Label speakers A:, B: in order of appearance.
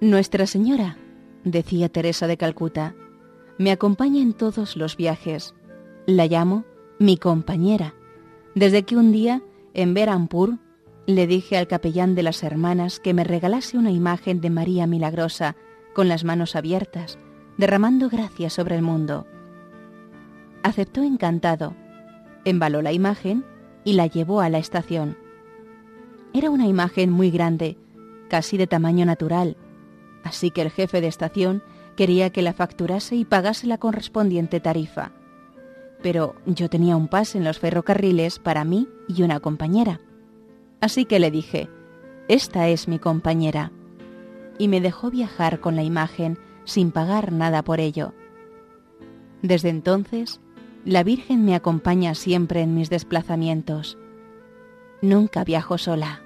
A: Nuestra Señora, decía Teresa de Calcuta, me acompaña en todos los viajes. La llamo mi compañera, desde que un día, en Berampur, le dije al capellán de las hermanas que me regalase una imagen de María Milagrosa con las manos abiertas, derramando gracia sobre el mundo. Aceptó encantado, embaló la imagen y la llevó a la estación. Era una imagen muy grande, casi de tamaño natural, así que el jefe de estación quería que la facturase y pagase la correspondiente tarifa. Pero yo tenía un pase en los ferrocarriles para mí y una compañera. Así que le dije, esta es mi compañera. Y me dejó viajar con la imagen sin pagar nada por ello. Desde entonces, la Virgen me acompaña siempre en mis desplazamientos. Nunca viajo sola.